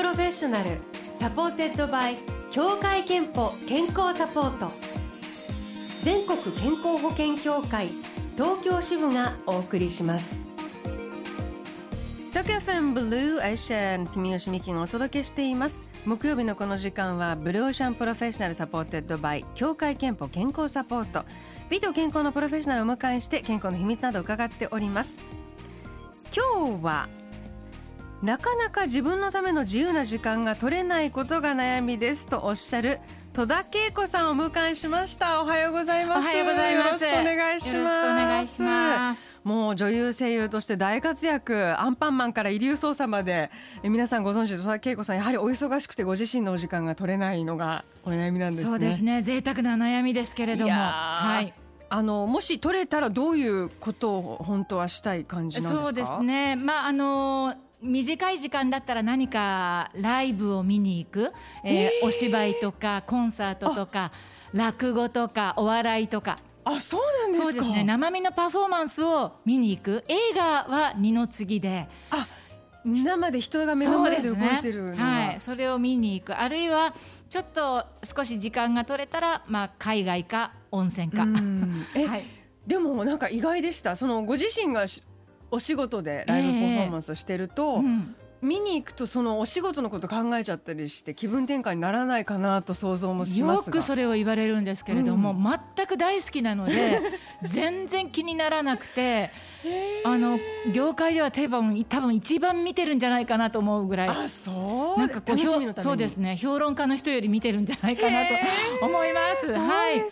Professional supported by 協会けんぽ健康サポート。全国健康保険協会東京支部がお送りします。東京 FM Blue Ocean 住吉美紀がお届けしています。木曜日のこの時間は Blue Ocean Professional supported by 協会けんぽ健康サポート。美と健康のプロフェッショナルをお迎えして健康の秘密などを伺っております。今日はなかなか自分のための自由な時間が取れないことが悩みですとおっしゃる戸田恵子さんをお迎えしました。おはようございます。おはようございます。よろしくお願いします。よろしくお願いしますもう女優声優として大活躍。アンパンマンから遺留捜査まで。え皆さんご存知戸田恵子さんやはりお忙しくてご自身のお時間が取れないのがお悩みなんですね。そうですね。贅沢な悩みですけれども。はい。あのもし取れたらどういうことを本当はしたい感じなんですか？そうですね。まああの短い時間だったら何かライブを見に行く、えーえー、お芝居とかコンサートとか落語とかお笑いとか。あそうなんですそうですね。生身のパフォーマンスを見に行く。映画は二の次で。あ生で人が目の前で動いてる、ね、はい、それを見に行く。あるいはちょっと少し時間が取れたら、まあ、海外か温泉か。はい、でもなんか意外でした。そのご自身がお仕事でライブパフォーマンスをしてると、えーうん、見に行くとそのお仕事のこと考えちゃったりして気分転換にならないかなと想像もしますよくそれを言われるんですけれども、うん、全く大好きなので 全然気にならなくてあの業界では多分多分一番見てるんじゃないかなと思うぐらい。あそう？なんかこうそうですね。評論家の人より見てるんじゃないかなと思います。はい、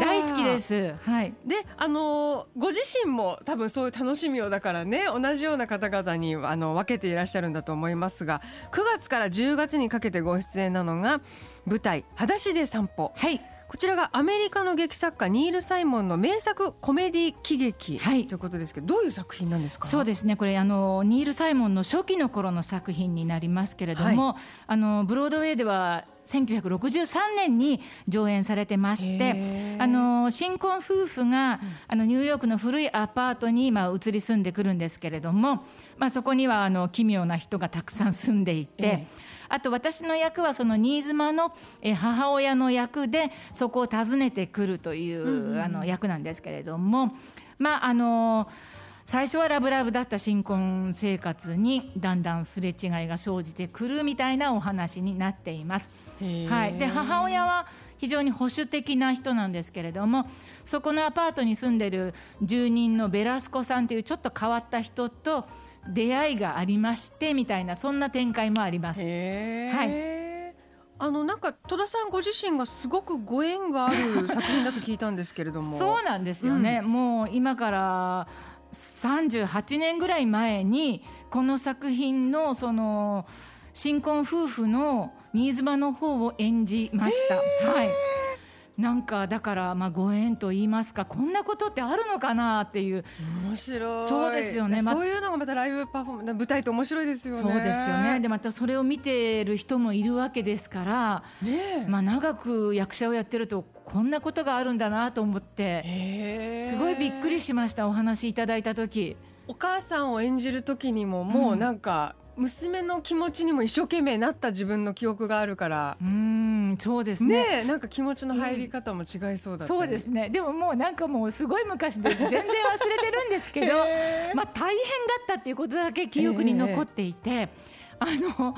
大好きです。はい。であのご自身も多分そういう楽しみをだからね同じような方々にあの分けていらっしゃるんだと思いますが9月から10月にかけてご出演なのが舞台「裸足で散歩」。はい。こちらがアメリカの劇作家ニール・サイモンの名作コメディ喜劇、はい、ということですけどどういう作品なんですか？そうですね。これあのニール・サイモンの初期の頃の作品になりますけれども、はい、あのブロードウェイでは1963年に上演されてましてあの新婚夫婦が、あのニューヨークの古いアパートに今移り住んでくるんですけれども、まあ、そこにはあの奇妙な人がたくさん住んでいて。あと私の役はその新妻の母親の役でそこを訪ねてくるというあの役なんですけれどもまああの最初はラブラブだった新婚生活にだんだんすれ違いが生じてくるみたいなお話になっています。はい、で母親は非常に保守的な人なんですけれどもそこのアパートに住んでる住人のベラスコさんというちょっと変わった人と出会いがありましてみたいなそんな展開もあります。はい。あのなんか戸田さんご自身がすごくご縁がある作品だと聞いたんですけれども。そうなんですよね、うん、もう今から38年ぐらい前にこの作品のその新婚夫婦の新妻の方を演じました。はいなんかだからまあご縁と言いますかこんなことってあるのかなっていう。面白い。そうですよね、ま、そういうのがまたライブパフォーマンス舞台って面白いですよね。そうですよね。でまたそれを見てる人もいるわけですから、ね、まあ長く役者をやってるとこんなことがあるんだなと思ってすごいびっくりしましたお話いただいた時。お母さんを演じる時にももうなんか、うん娘の気持ちにも一生懸命なった自分の記憶があるから。うんそうですね。ねなんか気持ちの入り方も違いそうだ、うん、そうですね。でももうなんかもうすごい昔で 全然忘れてるんですけど、まあ大変だったっていうことだけ記憶に残っていて。あの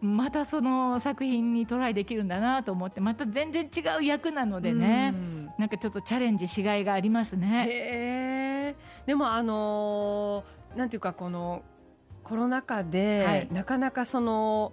またその作品にトライできるんだなと思ってまた全然違う役なのでね、ん。なんかちょっとチャレンジしがいがありますね。でもあのー、なんていうかこのコロナ禍で、はい、なかなかその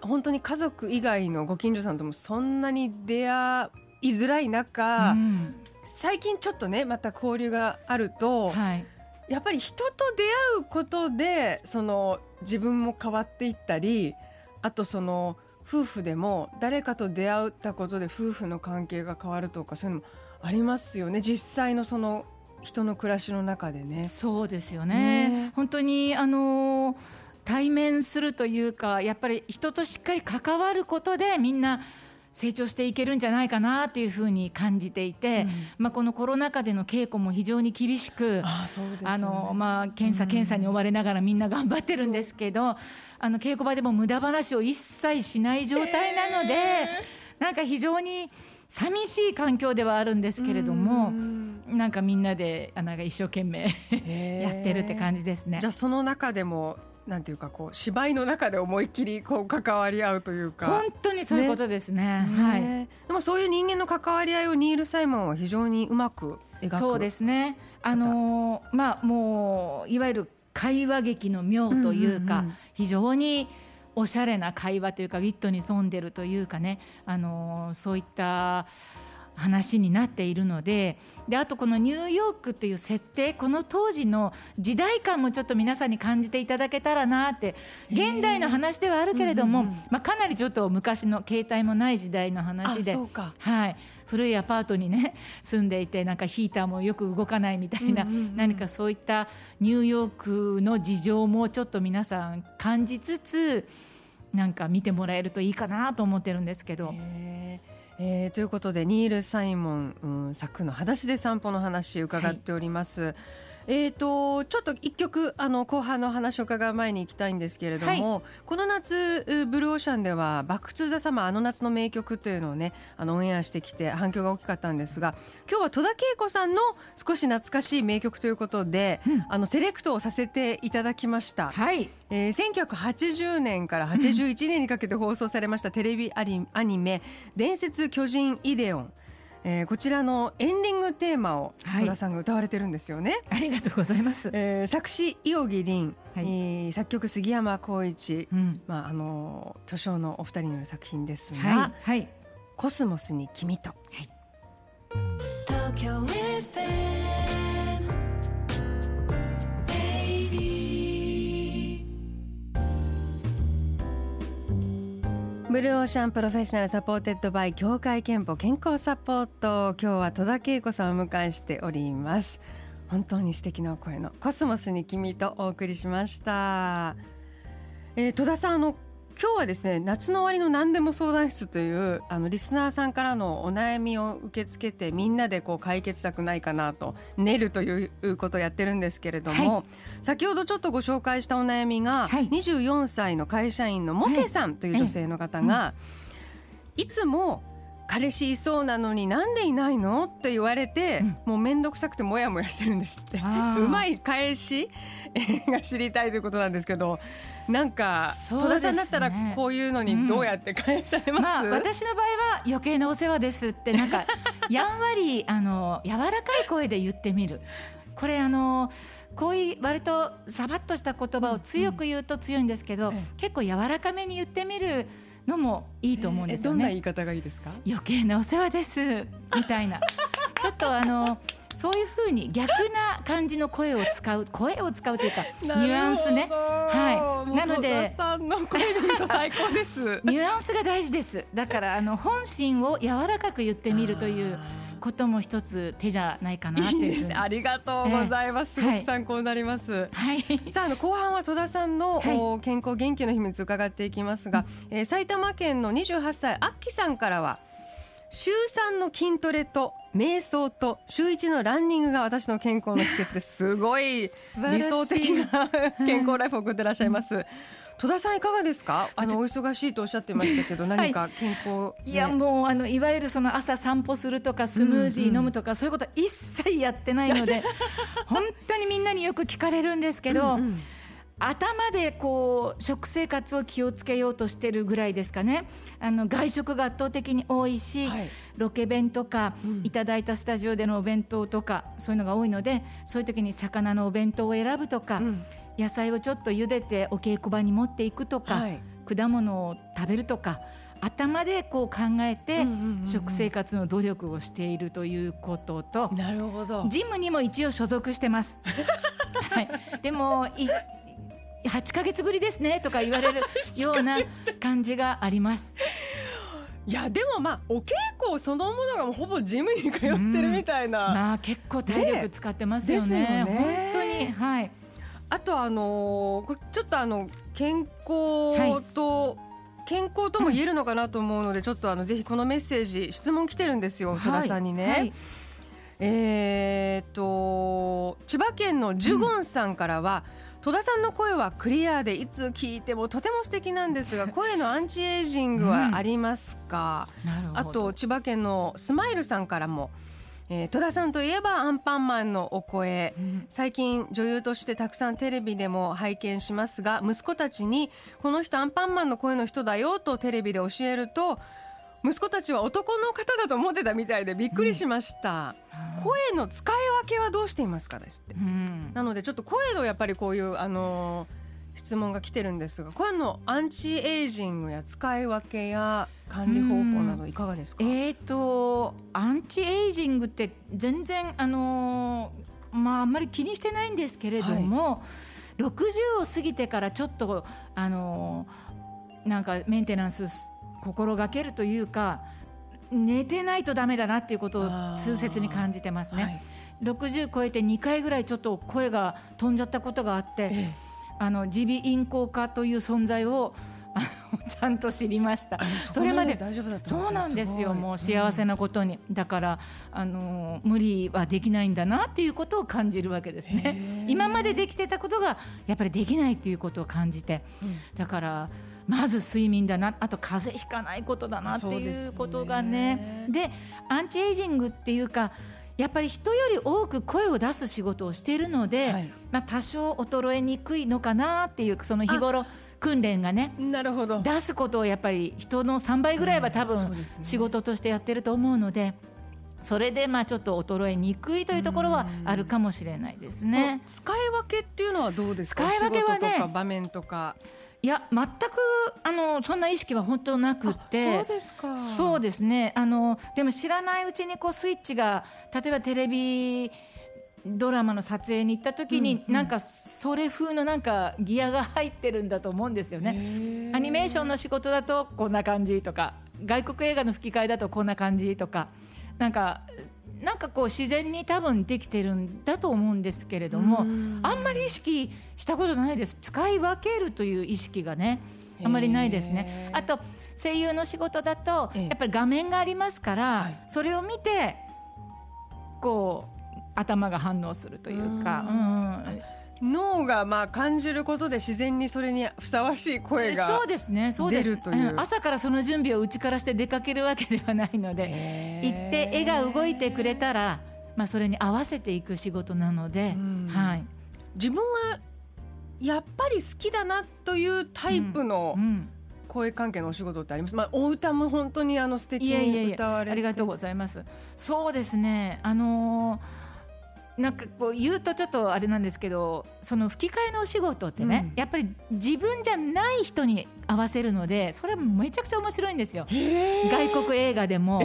本当に家族以外のご近所さんともそんなに出会いづらい中、うん、最近ちょっとねまた交流があると、はい、やっぱり人と出会うことでその自分も変わっていったりあとその夫婦でも誰かと出会ったことで夫婦の関係が変わるとかそういうのもありますよね。実際のその人の暮らしの中でね。そうですよね。ね。本当にあの対面するというかやっぱり人としっかり関わることでみんな成長していけるんじゃないかなというふうに感じていて、うん、まあ、このコロナ禍での稽古も非常に厳しくあ、ね、のまあ、検査検査に追われながらみんな頑張ってるんですけど、うん、あの稽古場でも無駄話を一切しない状態なので、えー、なんか非常に寂しい環境ではあるんですけれども、んなんかみんなでなんか一生懸命やってるって感じですね。じゃあその中でもなんていうかこう芝居の中で思いっきりこう関わり合うというか。本当にそういうことですね、ね、はい、でもそういう人間の関わり合いをニール・サイモンは非常にうまく描くそうですね。あのまあもういわゆる会話劇の妙というか、うんうんうん、非常におしゃれな会話というかウィットに富んでるというかね。あのそういった話になっているのでであとこのニューヨークという設定この当時の時代感もちょっと皆さんに感じていただけたらなって現代の話ではあるけれども、うんうんうん、まあ、かなりちょっと昔の携帯もない時代の話で。はい、古いアパートにね住んでいてなんかヒーターもよく動かないみたいな、うんうんうん、何かそういったニューヨークの事情もちょっと皆さん感じつつなんか見てもらえるといいかなと思ってるんですけど。えー、ということでニール・サイモン、うん、作の「裸足で散歩」の話伺っております。はいえーと、ちょっと一曲あの後半の話を伺う前に行きたいんですけれども、はい、この夏ブルーオーシャンでは「バック・トゥ・ザ・サマーあの夏の名曲」というのをねあのオンエアしてきて反響が大きかったんですが今日は戸田恵子さんの少し懐かしい名曲ということで、うん、あのセレクトをさせていただきました。はい。えー、1980年から81年にかけて放送されましたテレビアニメ「伝説巨人イデオン」えー、こちらのエンディングテーマを戸田さんが歌われてるんですよね。ありがとうございます。えー、作詞伊尾木凛、はい、えー、作曲杉山浩一、うん、まああの巨匠のお二人による作品ですが、はい、はい、コスモスに君と。はい。東京 Blue Ocean Professional supported by 協会けんぽ健康サポート今日は戸田恵子さんを迎えしております。本当に素敵な声のコスモスに君とお送りしました、えー、戸田さんあの今日はですね夏の終わりの何でも相談室というあのリスナーさんからのお悩みを受け付けてみんなでこう解決策ないかなと練るということをやってるんですけれども、はい、先ほどちょっとご紹介したお悩みが、はい、24歳の会社員のモケさんという女性の方が、い。つも彼氏いそうなのになんでいないのって言われて、うん、もう面倒くさくてもやもやしてるんですって。うまい返しが知りたいということなんですけどなんか、ね、戸田さんだったらこういうのにどうやって返されます、うんまあ、私の場合は余計なお世話ですってなんか やんわりあの柔らかい声で言ってみるこれあのこういう割とさばっとした言葉を強く言うと強いんですけど、うん、結構柔らかめに言ってみるのもいいと思うんですよね。どんな言い方がいいですか？余計なお世話ですみたいな。ちょっとあのそういうふうに逆な感じの声を使う声を使うというか ニュアンスね。はい。なのでさんの声で言うと最高です。ニュアンスが大事です。だからあの本心を柔らかく言ってみるということも一つ手じゃないかなっていうありがとうございます、えー、すごく参考になります、はい、さああの後半は戸田さんの、はい、健康元気の秘密伺っていきますが、うん、えー、埼玉県の28歳あっきさんからは週3の筋トレと瞑想と週1のランニングが私の健康の秘訣です。ごい。理想的な健康ライフを送ってらっしゃいます。戸田さんいかがですか？あのお忙しいとおっしゃってましたけど何か健康、はい、いやもうあのいわゆるその朝散歩するとかスムージー飲むとか、そういうことは一切やってないので 本当にみんなによく聞かれるんですけど、うんうん頭でこう食生活を気をつけようとしてるぐらいですかね。あの外食が圧倒的に多いし、はい、ロケ弁とか、うん、いただいたスタジオでのお弁当とかそういうのが多いのでそういう時に魚のお弁当を選ぶとか、うん、野菜をちょっと茹でてお稽古場に持っていくとか、はい、果物を食べるとか頭でこう考えて食生活の努力をしているということと、なるほどジムにも一応所属してます。はい、でもい8か月ぶりですねとか言われるような感じがあります。いやでもまあお稽古そのものがもうほぼジムに通ってるみたいな、うん、まあ結構体力使ってますよね。ね本当にはい。あとあのー、これちょっとあの健康と健康とも言えるのかなと思うので、うん、ちょっとあのぜひこのメッセージ質問来てるんですよ戸田さんにね。はいはい、えー、っと千葉県のジュゴンさんからは、うん戸田さんの声はクリアでいつ聞いてもとても素敵なんですが 声のアンチエイジングはありますか、うん、あと千葉県のスマイルさんからもえー、戸田さんといえばアンパンマンのお声、うん、最近女優としてたくさんテレビでも拝見しますが息子たちにこの人アンパンマンの声の人だよとテレビで教えると息子たちは男の方だと思ってたみたいでびっくりしました、うん、声の使い分けはどうしていますかですって、うん、なのでちょっと声のやっぱりこういうあのー質問が来てるんですが声のアンチエイジングや使い分けや管理方法などいかがですか、えーと、アンチエイジングって全然あのー、まああんまり気にしてないんですけれども、はい、60を過ぎてからちょっとあのー、なんかメンテナンス心がけるというか寝てないとダメだなっていうことを痛切に感じてますね。はい、60超えて2回ぐらいちょっと声が飛んじゃったことがあって、ええ。あの耳鼻咽喉科という存在をちゃんと知りました。それまでそうなんですよ。もう幸せなことに、だからあの無理はできないんだなっていうことを感じるわけですね。今までできてたことがやっぱりできないっていうことを感じて、だからまず睡眠だな、あと風邪ひかないことだなっていうことがね。でアンチエイジングっていうか。やっぱり人より多く声を出す仕事をしているので、はい、まあ、多少衰えにくいのかなっていうその日頃訓練がねなるほど出すことをやっぱり人の3倍ぐらいは多分仕事としてやってると思うので。それでまあちょっと衰えにくいというところはあるかもしれないですね。使い分けっていうのはどうですか？使い分けはね、場面とか。いや全くあのそんな意識は本当なくて。そうですか。そうですね。あのでも知らないうちにこうスイッチが例えばテレビドラマの撮影に行った時に、うんうん、なんかそれ風のなんかギアが入ってるんだと思うんですよね。アニメーションの仕事だとこんな感じとか外国映画の吹き替えだとこんな感じとかなんかなんかこう自然に多分できてるんだと思うんですけれどもあんまり意識したことないです。使い分けるという意識がねあんまりないですね。あと声優の仕事だとやっぱり画面がありますから、それを見てこう頭が反応するというか。うん脳がまあ感じることで自然にそれにふさわしい声がそうですね。そうです、う。ん、朝からその準備をうちからして出かけるわけではないので行って絵が動いてくれたら、まあ、それに合わせていく仕事なので、はい、自分がやっぱり好きだなというタイプの、声関係のお仕事ってあります？まあ、お歌も本当にあの素敵に歌われありがとうございます。そうですね。あのーなんかこう言うとちょっとあれなんですけどその吹き替えのお仕事ってね、うん、やっぱり自分じゃない人に合わせるのでそれめちゃくちゃ面白いんですよ。外国映画でも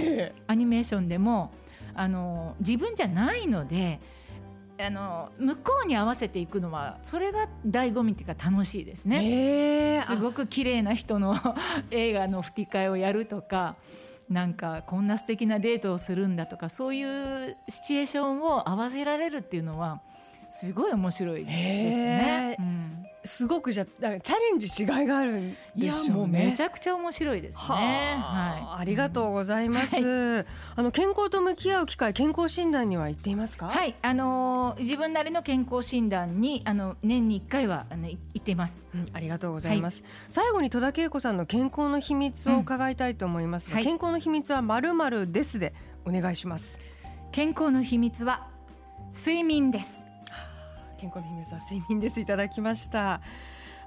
アニメーションでもあの自分じゃないので。あの向こうに合わせていくのはそれが醍醐味っていうか楽しいですね。すごく綺麗な人の 映画の吹き替えをやるとかなんかこんな素敵なデートをするんだとかそういうシチュエーションを合わせられるっていうのはすごい面白いですね。うんすごくじゃチャレンジしがいがあるんでしょうね。いやもうめちゃくちゃ面白いですね。はい、ありがとうございます。はい、あの健康と向き合う機会、健康診断には行っていますか？はい、あのー、自分なりの健康診断にあの年に一回はあの行っています、うん、ありがとうございます。はい、最後に戸田恵子さんの健康の秘密を伺いたいと思いますが、うん、健康の秘密はまるまるですでお願いします。健康の秘密は睡眠です。健康の秘密は睡眠です。いただきました。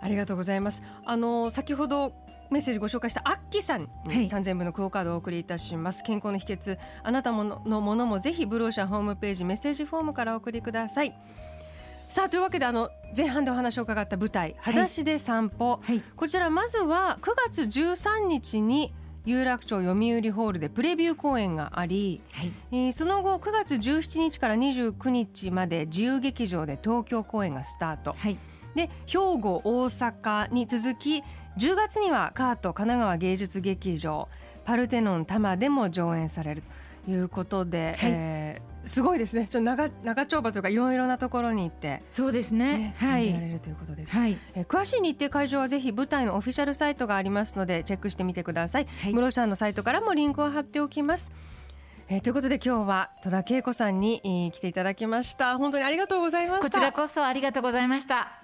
ありがとうございます。あの先ほどメッセージご紹介したアッキーさんに3000分のクオカードをお送りいたします、健康の秘訣あなたもののものもぜひブローシャホームページメッセージフォームからお送りください。さあというわけであの前半でお話を伺った舞台「裸足で散歩」はい、こちらまずは9月13日に有楽町読売ホールでプレビュー公演があり、はい、えー、その後9月17日から29日まで自由劇場で東京公演がスタート、はい、で兵庫大阪に続き10月にはカート神奈川芸術劇場パルテノン多摩でも上演されるということで、はい、えーすごいですね。ちょっと長長丁場というかいろいろなところに行ってそうですね。ねはい。感じられるということです、はい。えー詳しい日程会場はぜひ舞台のオフィシャルサイトがありますのでチェックしてみてください、はい。室さんのサイトからもリンクを貼っておきます。えーということで今日は戸田恵子さんに、えー来ていただきました。本当にありがとうございました。こちらこそありがとうございました。